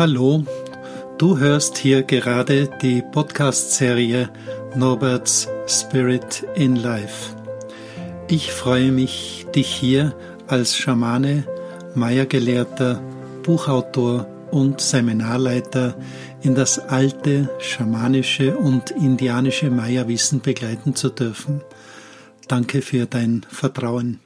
Hallo, du hörst hier gerade die Podcast-Serie Norberts Spirit in Life. Ich freue mich, dich hier als Schamane, Maya-Gelehrter, Buchautor und Seminarleiter in das alte schamanische und indianische Maya-Wissen begleiten zu dürfen. Danke für dein Vertrauen.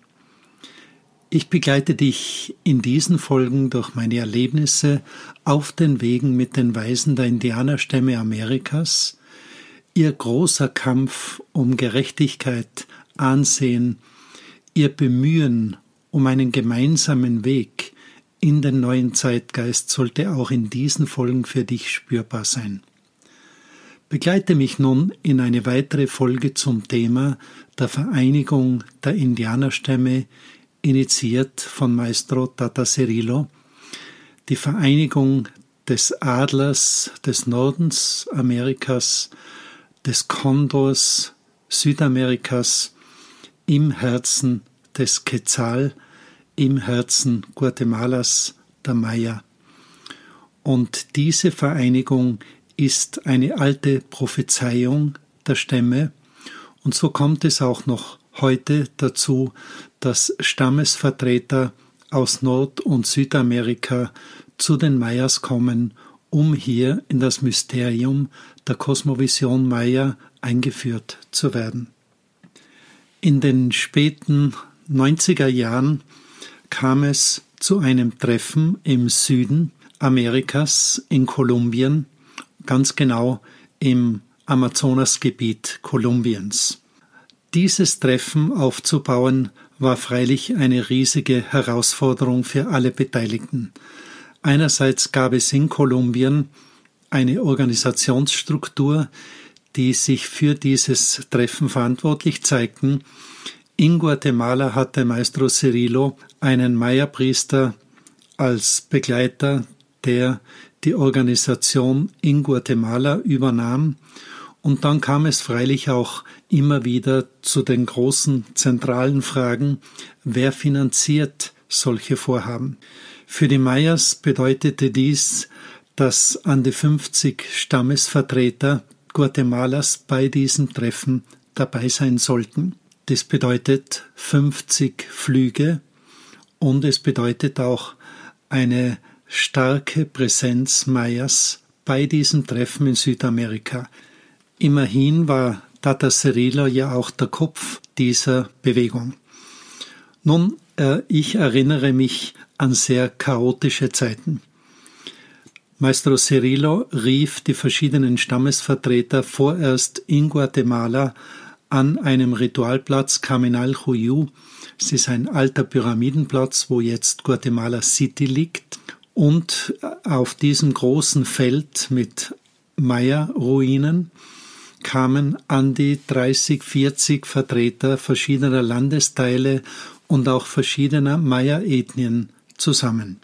Ich begleite dich in diesen Folgen durch meine Erlebnisse auf den Wegen mit den Weisen der Indianerstämme Amerikas, ihr großer Kampf um Gerechtigkeit, Ansehen, ihr Bemühen um einen gemeinsamen Weg in den neuen Zeitgeist sollte auch in diesen Folgen für dich spürbar sein. Begleite mich nun in eine weitere Folge zum Thema der Vereinigung der Indianerstämme initiiert von Maestro Tata Cirillo, die Vereinigung des Adlers des Nordens Amerikas, des Kondors Südamerikas im Herzen des Quetzal, im Herzen Guatemalas, der Maya. Und diese Vereinigung ist eine alte Prophezeiung der Stämme, und so kommt es auch noch heute dazu, dass Stammesvertreter aus Nord- und Südamerika zu den Mayas kommen, um hier in das Mysterium der Kosmovision Maya eingeführt zu werden. In den späten 90er Jahren kam es zu einem Treffen im Süden Amerikas in Kolumbien, ganz genau im Amazonasgebiet Kolumbiens. Dieses Treffen aufzubauen war freilich eine riesige Herausforderung für alle Beteiligten. Einerseits gab es in Kolumbien eine Organisationsstruktur, die sich für dieses Treffen verantwortlich zeigten. In Guatemala hatte Maestro Cirillo einen Maya-Priester als Begleiter, der die Organisation in Guatemala übernahm und dann kam es freilich auch immer wieder zu den großen zentralen Fragen, wer finanziert solche Vorhaben. Für die Mayas bedeutete dies, dass an die 50 Stammesvertreter Guatemalas bei diesem Treffen dabei sein sollten. Das bedeutet 50 Flüge und es bedeutet auch eine starke Präsenz Mayas bei diesem Treffen in Südamerika. Immerhin war Tata Cirillo ja auch der Kopf dieser Bewegung. Nun, äh, ich erinnere mich an sehr chaotische Zeiten. Maestro Cirillo rief die verschiedenen Stammesvertreter vorerst in Guatemala an einem Ritualplatz Caminal Huyu. Es ist ein alter Pyramidenplatz, wo jetzt Guatemala City liegt. Und auf diesem großen Feld mit Maya-Ruinen kamen an die 30, 40 Vertreter verschiedener Landesteile und auch verschiedener Maya-Ethnien zusammen.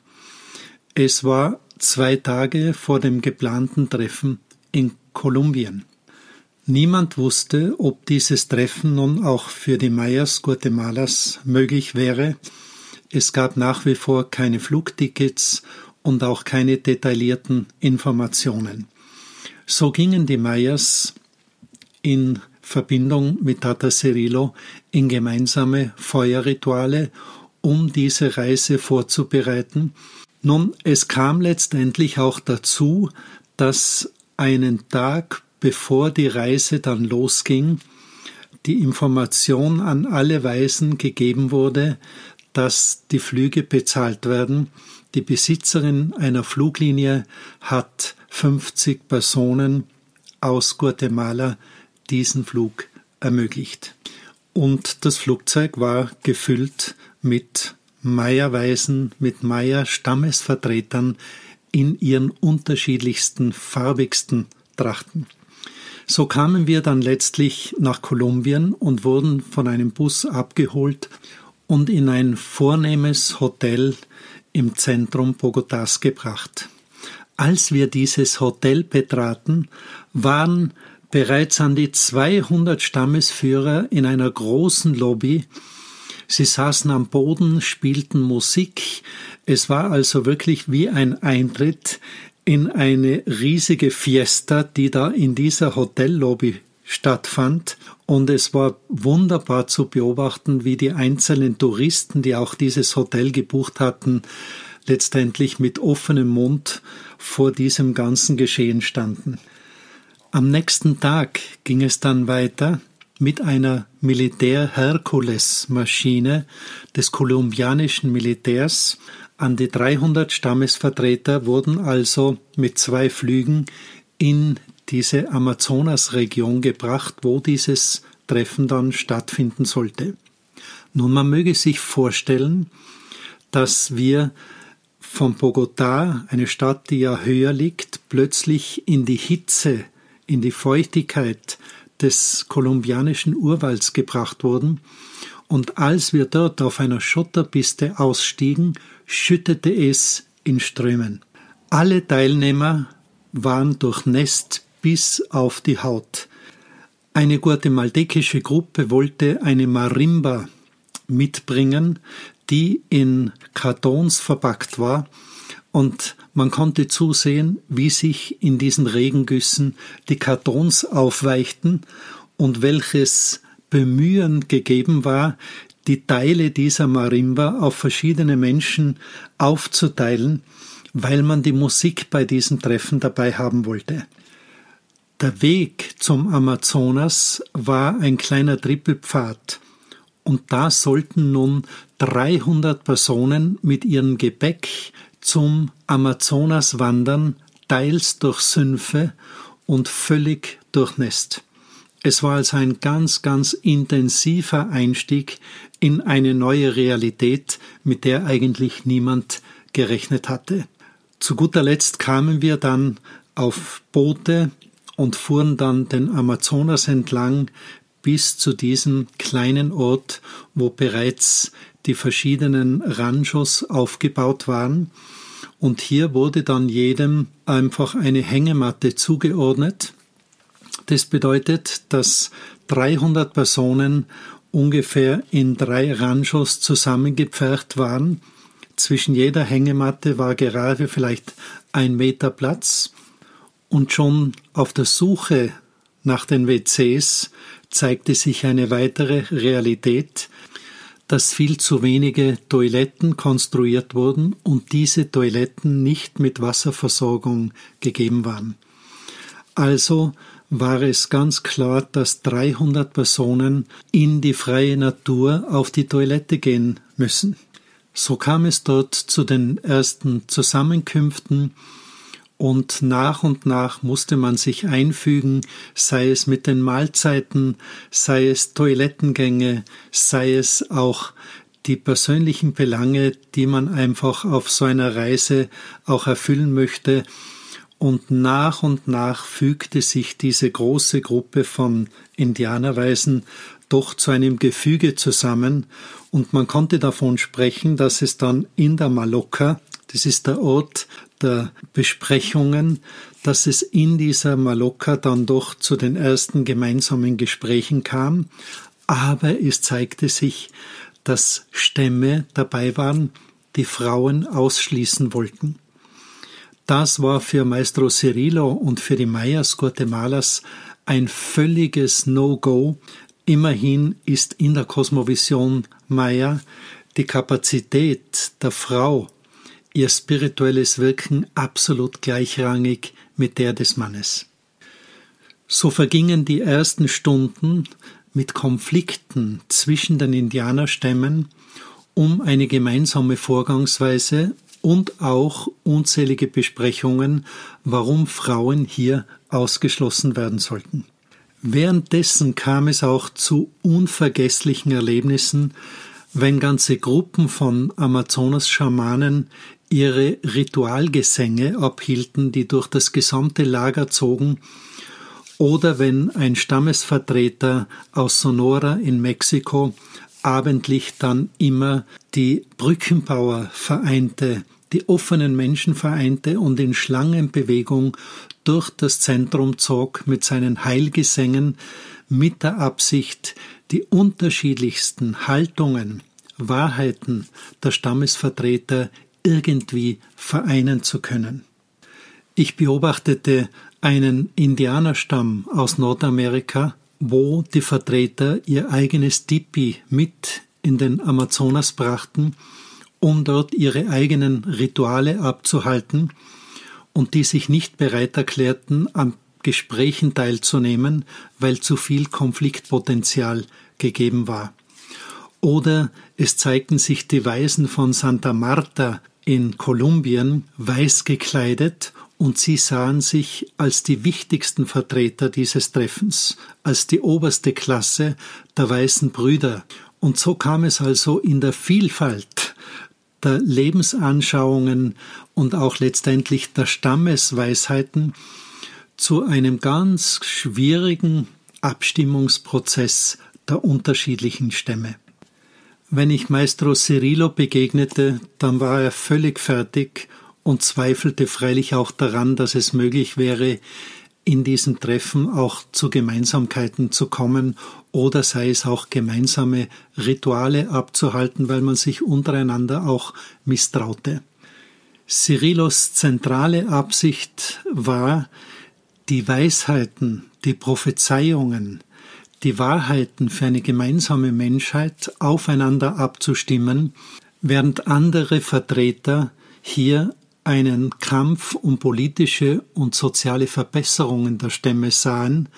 Es war zwei Tage vor dem geplanten Treffen in Kolumbien. Niemand wusste, ob dieses Treffen nun auch für die Mayas Guatemalas möglich wäre. Es gab nach wie vor keine Flugtickets und auch keine detaillierten Informationen. So gingen die Mayas in Verbindung mit Tata Cirillo in gemeinsame Feuerrituale, um diese Reise vorzubereiten. Nun, es kam letztendlich auch dazu, dass einen Tag bevor die Reise dann losging, die Information an alle Weisen gegeben wurde, dass die Flüge bezahlt werden. Die Besitzerin einer Fluglinie hat 50 Personen aus Guatemala diesen Flug ermöglicht. Und das Flugzeug war gefüllt mit Maya-Weisen, mit Maya-Stammesvertretern in ihren unterschiedlichsten, farbigsten Trachten. So kamen wir dann letztlich nach Kolumbien und wurden von einem Bus abgeholt und in ein vornehmes Hotel im Zentrum Bogotas gebracht. Als wir dieses Hotel betraten, waren bereits an die 200 Stammesführer in einer großen Lobby. Sie saßen am Boden, spielten Musik. Es war also wirklich wie ein Eintritt in eine riesige Fiesta, die da in dieser Hotellobby stattfand. Und es war wunderbar zu beobachten, wie die einzelnen Touristen, die auch dieses Hotel gebucht hatten, letztendlich mit offenem Mund vor diesem ganzen Geschehen standen. Am nächsten Tag ging es dann weiter mit einer Militär-Herkules-Maschine des kolumbianischen Militärs. An die 300 Stammesvertreter wurden also mit zwei Flügen in diese Amazonasregion gebracht, wo dieses Treffen dann stattfinden sollte. Nun, man möge sich vorstellen, dass wir von Bogotá, eine Stadt, die ja höher liegt, plötzlich in die Hitze, in die Feuchtigkeit des kolumbianischen Urwalds gebracht wurden, und als wir dort auf einer Schotterpiste ausstiegen, schüttete es in Strömen. Alle Teilnehmer waren durchnässt bis auf die Haut. Eine guatemaltekische Gruppe wollte eine Marimba mitbringen, die in Kartons verpackt war, und man konnte zusehen, wie sich in diesen Regengüssen die Kartons aufweichten und welches Bemühen gegeben war, die Teile dieser Marimba auf verschiedene Menschen aufzuteilen, weil man die Musik bei diesem Treffen dabei haben wollte. Der Weg zum Amazonas war ein kleiner Trippelpfad, und da sollten nun 300 Personen mit ihrem Gepäck zum Amazonas wandern, teils durch Sümpfe und völlig durchnässt. Es war also ein ganz, ganz intensiver Einstieg in eine neue Realität, mit der eigentlich niemand gerechnet hatte. Zu guter Letzt kamen wir dann auf Boote und fuhren dann den Amazonas entlang bis zu diesem kleinen Ort, wo bereits die verschiedenen Ranchos aufgebaut waren. Und hier wurde dann jedem einfach eine Hängematte zugeordnet. Das bedeutet, dass 300 Personen ungefähr in drei Ranchos zusammengepfercht waren. Zwischen jeder Hängematte war gerade vielleicht ein Meter Platz und schon auf der Suche nach den WCs zeigte sich eine weitere Realität, dass viel zu wenige Toiletten konstruiert wurden und diese Toiletten nicht mit Wasserversorgung gegeben waren. Also war es ganz klar, dass 300 Personen in die freie Natur auf die Toilette gehen müssen. So kam es dort zu den ersten Zusammenkünften und nach und nach musste man sich einfügen, sei es mit den Mahlzeiten, sei es Toilettengänge, sei es auch die persönlichen Belange, die man einfach auf so einer Reise auch erfüllen möchte. Und nach und nach fügte sich diese große Gruppe von Indianerweisen doch zu einem Gefüge zusammen und man konnte davon sprechen, dass es dann in der Maloka, das ist der Ort der Besprechungen, dass es in dieser Maloka dann doch zu den ersten gemeinsamen Gesprächen kam, aber es zeigte sich, dass Stämme dabei waren, die Frauen ausschließen wollten. Das war für Maestro Cirillo und für die Mayas Guatemalas ein völliges No-Go. Immerhin ist in der Kosmovision Maya die Kapazität der Frau ihr spirituelles Wirken absolut gleichrangig mit der des Mannes. So vergingen die ersten Stunden mit Konflikten zwischen den Indianerstämmen um eine gemeinsame Vorgangsweise und auch unzählige Besprechungen, warum Frauen hier ausgeschlossen werden sollten. Währenddessen kam es auch zu unvergesslichen Erlebnissen, wenn ganze Gruppen von Amazonas-Schamanen ihre Ritualgesänge abhielten, die durch das gesamte Lager zogen, oder wenn ein Stammesvertreter aus Sonora in Mexiko abendlich dann immer die Brückenbauer vereinte, die offenen Menschen vereinte und in Schlangenbewegung durch das Zentrum zog mit seinen Heilgesängen mit der Absicht, die unterschiedlichsten Haltungen, Wahrheiten der Stammesvertreter irgendwie vereinen zu können. Ich beobachtete einen Indianerstamm aus Nordamerika, wo die Vertreter ihr eigenes Tipi mit in den Amazonas brachten, um dort ihre eigenen Rituale abzuhalten und die sich nicht bereit erklärten, an Gesprächen teilzunehmen, weil zu viel Konfliktpotenzial gegeben war. Oder es zeigten sich die Weisen von Santa Marta in Kolumbien weiß gekleidet und sie sahen sich als die wichtigsten Vertreter dieses Treffens, als die oberste Klasse der weißen Brüder. Und so kam es also in der Vielfalt der Lebensanschauungen und auch letztendlich der Stammesweisheiten zu einem ganz schwierigen Abstimmungsprozess der unterschiedlichen Stämme. Wenn ich Maestro Cirillo begegnete, dann war er völlig fertig und zweifelte freilich auch daran, dass es möglich wäre, in diesem Treffen auch zu Gemeinsamkeiten zu kommen oder sei es auch gemeinsame Rituale abzuhalten, weil man sich untereinander auch misstraute. Cyrillos zentrale Absicht war, die Weisheiten, die Prophezeiungen, die Wahrheiten für eine gemeinsame Menschheit aufeinander abzustimmen, während andere Vertreter hier einen Kampf um politische und soziale Verbesserungen der Stämme sahen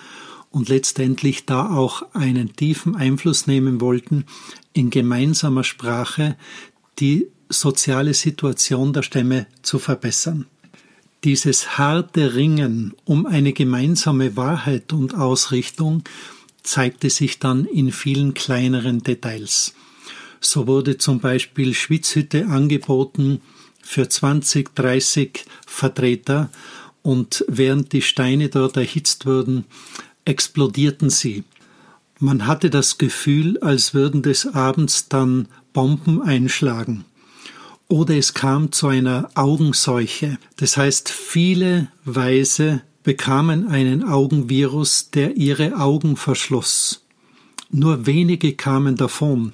und letztendlich da auch einen tiefen Einfluss nehmen wollten, in gemeinsamer Sprache die soziale Situation der Stämme zu verbessern. Dieses harte Ringen um eine gemeinsame Wahrheit und Ausrichtung zeigte sich dann in vielen kleineren Details. So wurde zum Beispiel Schwitzhütte angeboten für 20, 30 Vertreter und während die Steine dort erhitzt wurden, explodierten sie. Man hatte das Gefühl, als würden des Abends dann Bomben einschlagen. Oder es kam zu einer Augenseuche. Das heißt, viele Weise bekamen einen Augenvirus, der ihre Augen verschloss. Nur wenige kamen davon.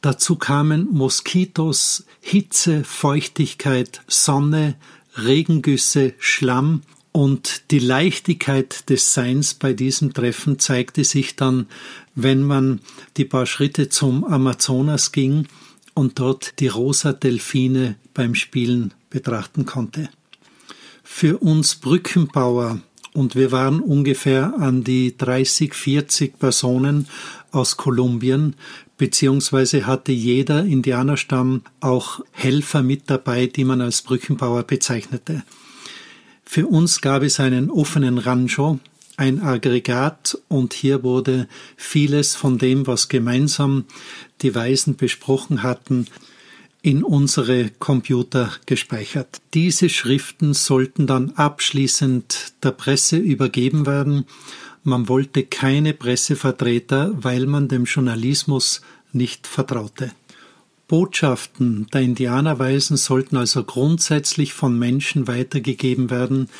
Dazu kamen Moskitos, Hitze, Feuchtigkeit, Sonne, Regengüsse, Schlamm und die Leichtigkeit des Seins bei diesem Treffen zeigte sich dann, wenn man die paar Schritte zum Amazonas ging und dort die rosa Delfine beim Spielen betrachten konnte für uns Brückenbauer und wir waren ungefähr an die 30, 40 Personen aus Kolumbien, beziehungsweise hatte jeder Indianerstamm auch Helfer mit dabei, die man als Brückenbauer bezeichnete. Für uns gab es einen offenen Rancho, ein Aggregat und hier wurde vieles von dem, was gemeinsam die Weisen besprochen hatten, in unsere Computer gespeichert. Diese Schriften sollten dann abschließend der Presse übergeben werden. Man wollte keine Pressevertreter, weil man dem Journalismus nicht vertraute. Botschaften der Indianerweisen sollten also grundsätzlich von Menschen weitergegeben werden,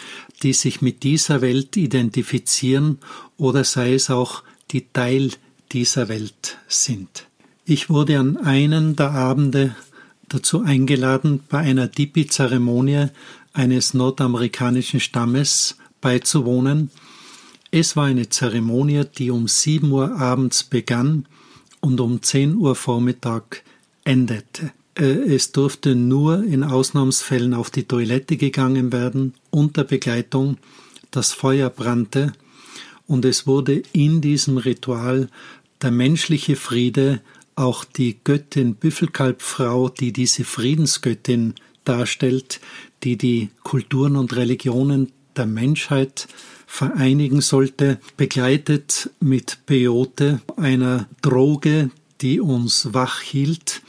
die sich mit dieser Welt identifizieren oder sei es auch die Teil dieser Welt sind. Ich wurde an einen der Abende dazu eingeladen, bei einer Tipi-Zeremonie eines nordamerikanischen Stammes beizuwohnen. Es war eine Zeremonie, die um 7 Uhr abends begann und um 10 Uhr Vormittag endete. Äh, es durfte nur in Ausnahmsfällen auf die Toilette gegangen werden, unter Begleitung. Das Feuer brannte und es wurde in diesem Ritual der menschliche Friede auch die Göttin Büffelkalbfrau, die diese Friedensgöttin darstellt, die die Kulturen und Religionen der Menschheit vereinigen sollte, begleitet mit Peyote, einer Droge, die uns wach hielt.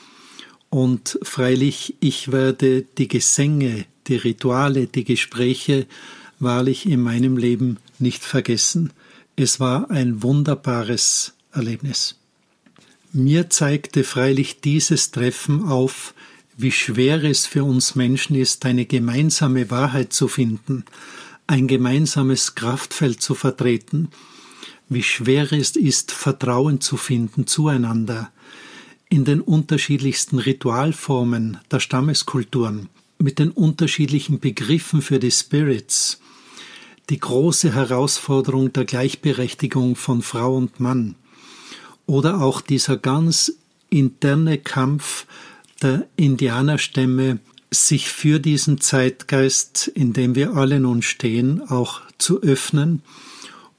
Und freilich, ich werde die Gesänge, die Rituale, die Gespräche wahrlich in meinem Leben nicht vergessen. Es war ein wunderbares Erlebnis. Mir zeigte freilich dieses Treffen auf, wie schwer es für uns Menschen ist, eine gemeinsame Wahrheit zu finden, ein gemeinsames Kraftfeld zu vertreten, wie schwer es ist, Vertrauen zu finden zueinander, in den unterschiedlichsten Ritualformen der Stammeskulturen. mit den unterschiedlichen Begriffen für die Spirits, die große Herausforderung der Gleichberechtigung von Frau und Mann oder auch dieser ganz interne Kampf der Indianerstämme, sich für diesen Zeitgeist, in dem wir alle nun stehen, auch zu öffnen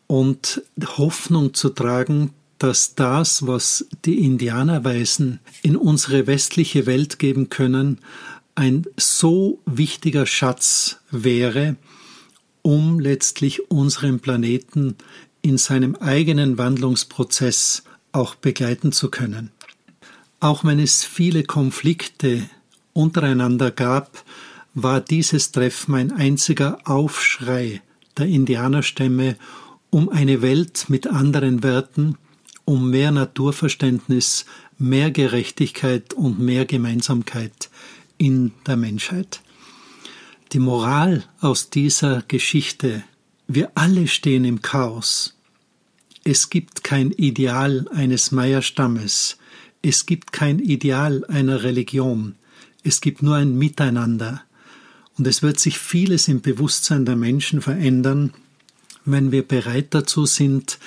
und Hoffnung zu tragen, dass das, was die Indianerweisen in unsere westliche Welt geben können, ein so wichtiger Schatz wäre, um letztlich unseren Planeten in seinem eigenen Wandlungsprozess auch begleiten zu können. Auch wenn es viele Konflikte untereinander gab, war dieses Treffen ein einziger Aufschrei der Indianerstämme um eine Welt mit anderen Werten, um mehr Naturverständnis, mehr Gerechtigkeit und mehr Gemeinsamkeit in der Menschheit. Die Moral aus dieser Geschichte, wir alle stehen im Chaos. Es gibt kein Ideal eines Meierstammes, es gibt kein Ideal einer Religion, es gibt nur ein Miteinander. Und es wird sich vieles im Bewusstsein der Menschen verändern, wenn wir bereit dazu sind,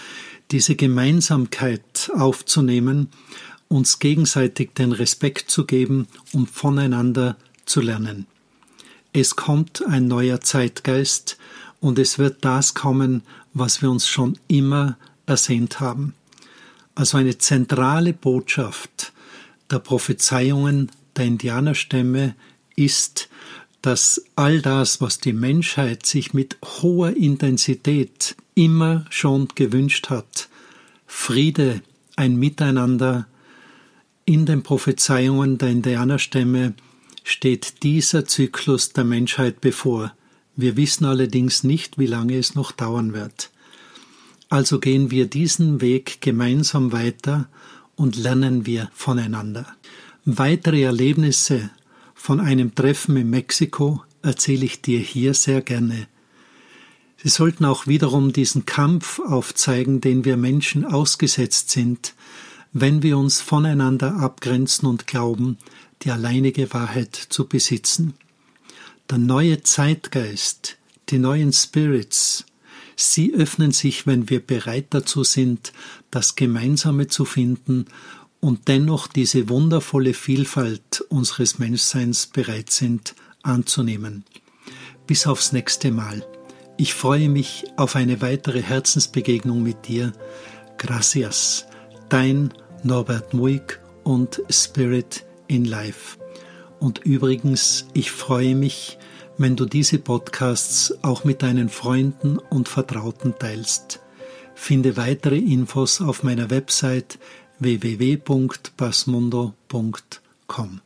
diese Gemeinsamkeit aufzunehmen, uns gegenseitig den Respekt zu geben und voneinander zu lernen. Es kommt ein neuer Zeitgeist und es wird das kommen, was wir uns schon immer ersehnt haben. Also eine zentrale Botschaft der Prophezeiungen der Indianerstämme ist, dass all das, was die Menschheit sich mit hoher Intensität immer schon gewünscht hat, Friede, ein Miteinander, in den Prophezeiungen der Indianerstämme steht dieser Zyklus der Menschheit bevor. Wir wissen allerdings nicht, wie lange es noch dauern wird. Also gehen wir diesen Weg gemeinsam weiter und lernen wir voneinander. Weitere Erlebnisse von einem Treffen in Mexiko erzähle ich dir hier sehr gerne. Sie sollten auch wiederum diesen Kampf aufzeigen, den wir Menschen ausgesetzt sind, wenn wir uns voneinander abgrenzen und glauben, die alleinige Wahrheit zu besitzen. Der neue Zeitgeist, die neuen Spirits, sie öffnen sich, wenn wir bereit dazu sind, das Gemeinsame zu finden und dennoch diese wundervolle Vielfalt unseres Menschseins bereit sind anzunehmen. Bis aufs nächste Mal. Ich freue mich auf eine weitere Herzensbegegnung mit dir. Gracias. Dein Norbert Muig und Spirit in Life. Und übrigens, ich freue mich, wenn du diese Podcasts auch mit deinen Freunden und Vertrauten teilst. Finde weitere Infos auf meiner Website www.basmundo.com.